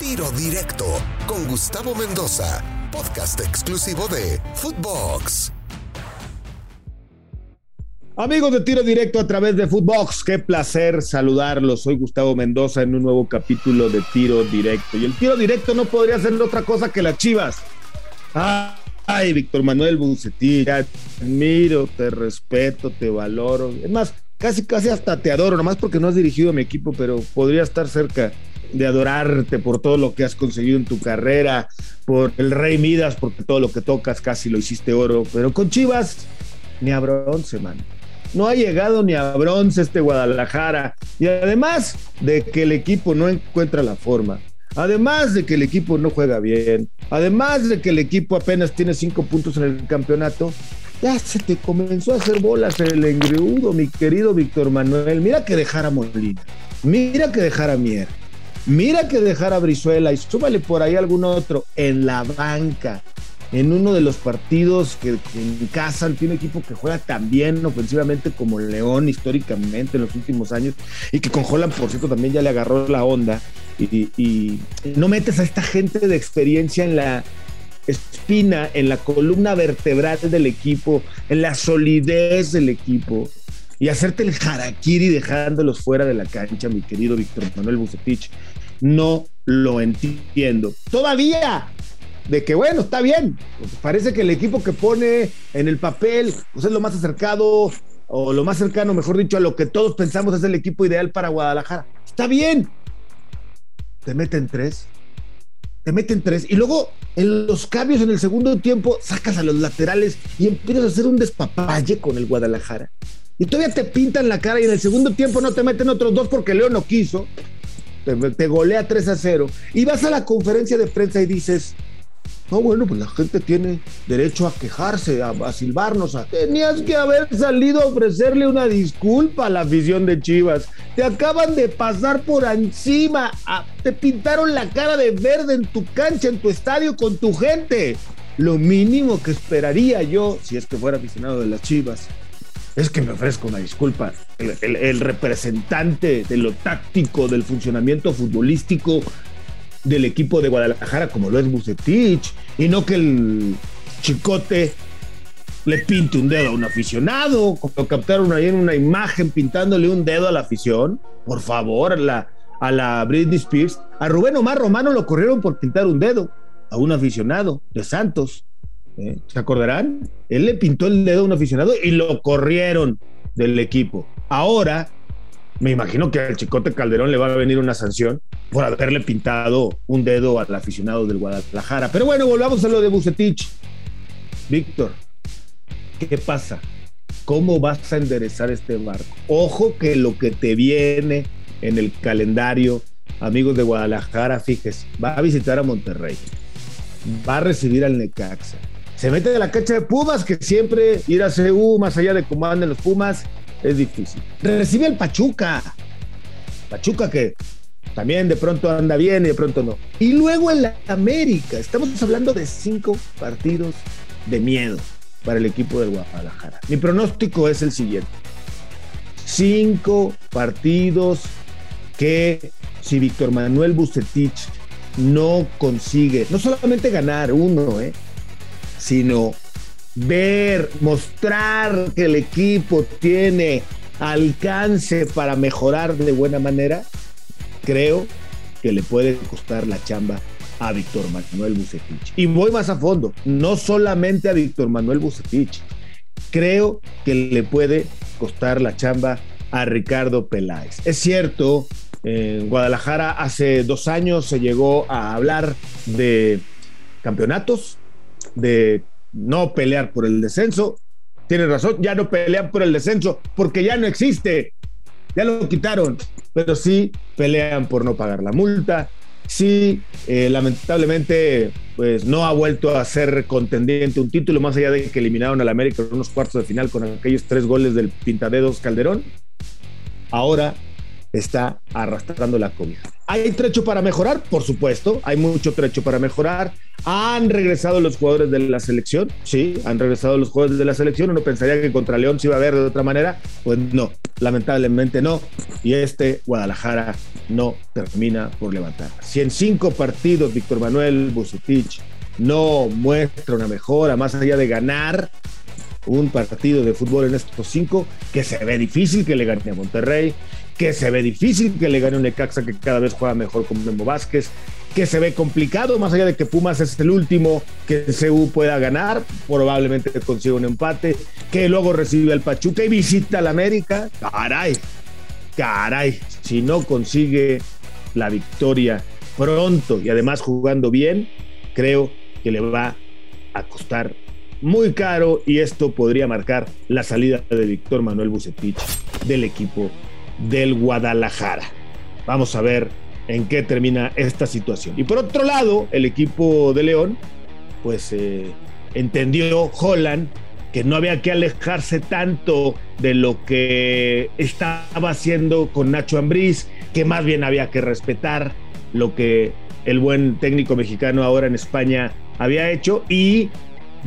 Tiro Directo con Gustavo Mendoza, podcast exclusivo de Footbox. Amigos de Tiro Directo a través de Footbox, qué placer saludarlos. Soy Gustavo Mendoza en un nuevo capítulo de Tiro Directo. Y el Tiro Directo no podría ser otra cosa que las chivas. Ay, Víctor Manuel Bucetí, te admiro, te respeto, te valoro. Es más, casi, casi hasta te adoro, nomás porque no has dirigido a mi equipo, pero podría estar cerca de adorarte por todo lo que has conseguido en tu carrera, por el Rey Midas, porque todo lo que tocas casi lo hiciste oro. Pero con Chivas, ni a bronce, man. No ha llegado ni a bronce este Guadalajara. Y además de que el equipo no encuentra la forma, además de que el equipo no juega bien, además de que el equipo apenas tiene cinco puntos en el campeonato, ya se te comenzó a hacer bolas el engriudo, mi querido Víctor Manuel. Mira que dejara Molina, mira que dejara Mier, mira que dejara Brizuela y súbale por ahí algún otro en la banca. En uno de los partidos que, en casa tiene equipo que juega tan bien ofensivamente como León históricamente en los últimos años y que con Holland, por cierto, también ya le agarró la onda. Y, y, no metes a esta gente de experiencia en la espina, en la columna vertebral del equipo, en la solidez del equipo y hacerte el harakiri dejándolos fuera de la cancha, mi querido Víctor Manuel Bucetich. No lo entiendo. Todavía de que bueno, está bien. Parece que el equipo que pone en el papel pues es lo más acercado o lo más cercano, mejor dicho, a lo que todos pensamos es el equipo ideal para Guadalajara. Está bien. Te meten tres. Te meten tres. Y luego en los cambios en el segundo tiempo sacas a los laterales y empiezas a hacer un despapalle con el Guadalajara. Y todavía te pintan la cara y en el segundo tiempo no te meten otros dos porque Leo no quiso. Te, golea 3 a 0. Y vas a la conferencia de prensa y dices, no, bueno, pues la gente tiene derecho a quejarse, a, silbarnos. Tenías que haber salido a ofrecerle una disculpa a la afición de Chivas. Te acaban de pasar por encima. Te pintaron la cara de verde en tu cancha, en tu estadio, con tu gente. Lo mínimo que esperaría yo, si es que fuera aficionado de las Chivas, es que me ofrezca una disculpa. El, representante de lo táctico, del funcionamiento futbolístico, del equipo de Guadalajara como lo es Bucetich y no que el chicote le pinte un dedo a un aficionado, como captaron ahí en una imagen pintándole un dedo a la afición, por favor, a la Britney Spears, a Rubén Omar Romano lo corrieron por pintar un dedo a un aficionado de Santos, ¿eh? ¿se acordarán? Él le pintó el dedo a un aficionado y lo corrieron del equipo. Ahora me imagino que al Chicote Calderón le va a venir una sanción por haberle pintado un dedo al aficionado del Guadalajara. Pero bueno, volvamos a lo de Bucetich. Víctor, ¿qué pasa? ¿Cómo vas a enderezar este barco? Ojo que lo que te viene en el calendario, amigos de Guadalajara, fíjese, va a visitar a Monterrey, va a recibir al Necaxa, se mete de la cancha de Pumas, que siempre ir a CU, más allá de cómo andan los Pumas, es difícil. Recibe el Pachuca. Pachuca que también de pronto anda bien y de pronto no. Y luego en la América. Estamos hablando de cinco partidos de miedo para el equipo del Guadalajara. Mi pronóstico es el siguiente. Cinco partidos que si Víctor Manuel Bucetich no consigue, no solamente ganar uno, eh, sino ver, mostrar que el equipo tiene alcance para mejorar de buena manera, creo que le puede costar la chamba a Víctor Manuel Bucetich. Y voy más a fondo, no solamente a Víctor Manuel Bucetich, creo que le puede costar la chamba a Ricardo Peláez. Es cierto, en Guadalajara hace dos años se llegó a hablar de campeonatos, de no pelear por el descenso. Tienes razón, ya no pelean por el descenso porque ya no existe. Ya lo quitaron, pero sí pelean por no pagar la multa. Sí, eh, lamentablemente, pues no ha vuelto a ser contendiente un título, más allá de que eliminaron al América en unos cuartos de final con aquellos tres goles del Pintadedos Calderón. Ahora está arrastrando la comida. ¿Hay trecho para mejorar? Por supuesto, hay mucho trecho para mejorar. ¿Han regresado los jugadores de la selección? Sí, han regresado los jugadores de la selección. Uno pensaría que contra León se iba a ver de otra manera. Pues no. lamentablemente no. Y este Guadalajara no termina por levantar. Si en cinco partidos Víctor Manuel Bucetich no muestra una mejora, más allá de ganar un partido de fútbol en estos cinco, que se ve difícil que le gane a Monterrey, que se ve difícil que le gane un Necaxa que cada vez juega mejor con Memo Vázquez, que se ve complicado, más allá de que Pumas es el último que CU pueda ganar, probablemente consiga un empate, que luego recibe al Pachuca y visita al América. Caray, caray, si no consigue la victoria pronto y además jugando bien, creo que le va a costar muy caro y esto podría marcar la salida de Víctor Manuel Bucetich del equipo del Guadalajara. Vamos a ver en qué termina esta situación. Y por otro lado, el equipo de León, pues eh, entendió Holland que no había que alejarse tanto de lo que estaba haciendo con Nacho Ambriz, que más bien había que respetar lo que el buen técnico mexicano ahora en España había hecho y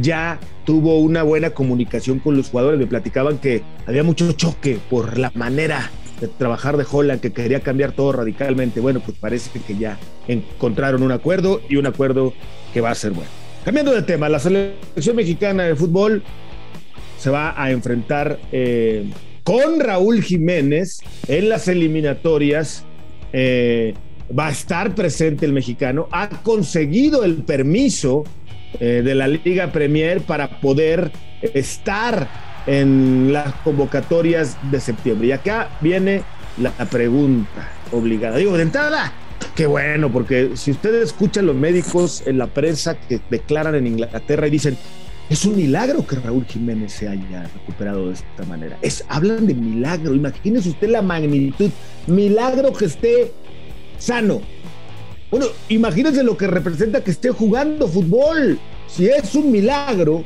ya tuvo una buena comunicación con los jugadores. Me platicaban que había mucho choque por la manera de trabajar de Holland, que quería cambiar todo radicalmente. Bueno, pues parece que ya encontraron un acuerdo y un acuerdo que va a ser bueno. Cambiando de tema, la selección mexicana de fútbol se va a enfrentar eh, con Raúl Jiménez en las eliminatorias. Eh, va a estar presente el mexicano, ha conseguido el permiso eh, de la Liga Premier para poder estar en las convocatorias de septiembre. Y acá viene la pregunta obligada. Digo, de entrada, qué bueno, porque si ustedes escuchan los médicos en la prensa que declaran en Inglaterra y dicen, es un milagro que Raúl Jiménez se haya recuperado de esta manera. Es, hablan de milagro. Imagínese usted la magnitud. Milagro que esté sano. Bueno, imagínense lo que representa que esté jugando fútbol. Si es un milagro,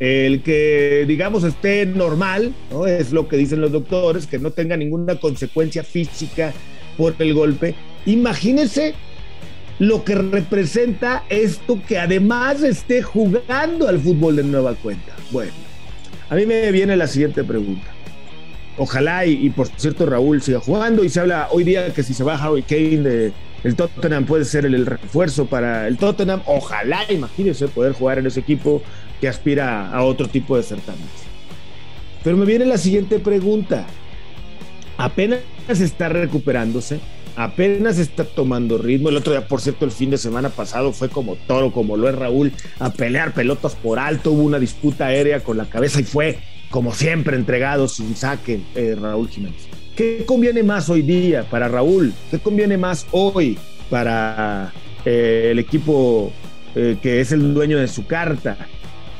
el que, digamos, esté normal, ¿no? Es lo que dicen los doctores, que no tenga ninguna consecuencia física por el golpe. Imagínense lo que representa esto que además esté jugando al fútbol de nueva cuenta. Bueno, a mí me viene la siguiente pregunta. Ojalá y, por cierto Raúl siga jugando y se habla hoy día que si se va Harry Kane de el Tottenham puede ser el, refuerzo para el Tottenham. Ojalá, imagínense poder jugar en ese equipo que aspira a otro tipo de certámenes. Pero me viene la siguiente pregunta. Apenas está recuperándose, apenas está tomando ritmo. El otro día, por cierto, el fin de semana pasado fue como toro, como lo es Raúl, a pelear pelotas por alto. Hubo una disputa aérea con la cabeza y fue, como siempre, entregado sin saque eh, Raúl Jiménez. ¿Qué conviene más hoy día para Raúl? ¿Qué conviene más hoy para eh, el equipo eh, que es el dueño de su carta?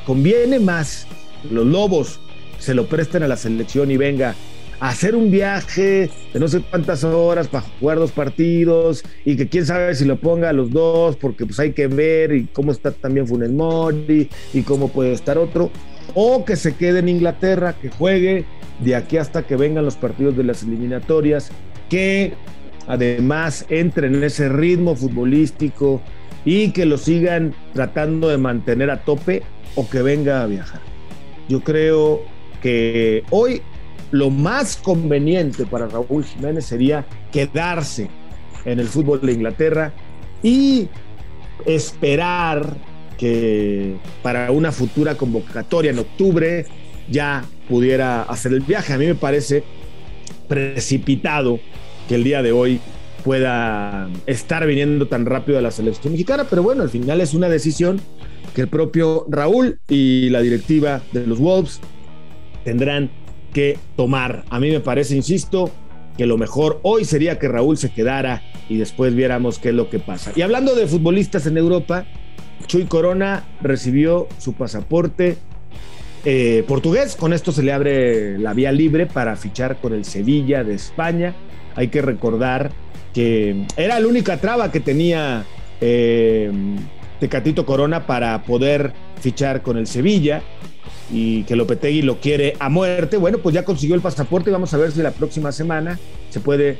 ¿Conviene más los Lobos se lo presten a la selección y venga hacer un viaje de no sé cuántas horas para jugar dos partidos y que quién sabe si lo ponga a los dos porque pues hay que ver y cómo está también Funes Mori y cómo puede estar otro o que se quede en Inglaterra, que juegue de aquí hasta que vengan los partidos de las eliminatorias, que además entre en ese ritmo futbolístico y que lo sigan tratando de mantener a tope o que venga a viajar. Yo creo que hoy lo más conveniente para Raúl Jiménez sería quedarse en el fútbol de Inglaterra y esperar que para una futura convocatoria en octubre ya pudiera hacer el viaje. A mí me parece precipitado que el día de hoy pueda estar viniendo tan rápido a la selección mexicana, pero bueno, al final es una decisión que el propio Raúl y la directiva de los Wolves tendrán que tomar. A mí me parece, insisto, que lo mejor hoy sería que Raúl se quedara y después viéramos qué es lo que pasa. Y hablando de futbolistas en Europa, Chuy Corona recibió su pasaporte eh, portugués. Con esto se le abre la vía libre para fichar con el Sevilla de España. Hay que recordar que era la única traba que tenía eh, Tecatito Corona para poder fichar con el Sevilla y que Lopetegui lo quiere a muerte, bueno, pues ya consiguió el pasaporte y vamos a ver si la próxima semana se puede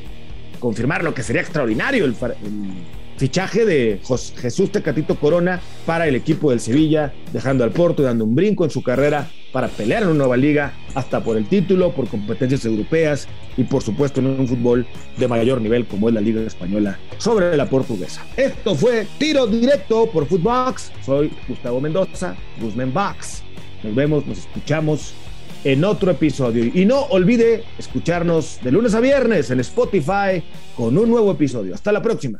confirmar lo que sería extraordinario el, fichaje de Jesús Tecatito Corona para el equipo del Sevilla, dejando al Porto y dando un brinco en su carrera para pelear en una nueva liga, hasta por el título, por competencias europeas y por supuesto en un fútbol de mayor nivel como es la Liga Española sobre la portuguesa. Esto fue Tiro Directo por Footbox. Soy Gustavo Mendoza, Guzmán Box. Nos vemos, nos escuchamos en otro episodio. Y no olvide escucharnos de lunes a viernes en Spotify con un nuevo episodio. Hasta la próxima.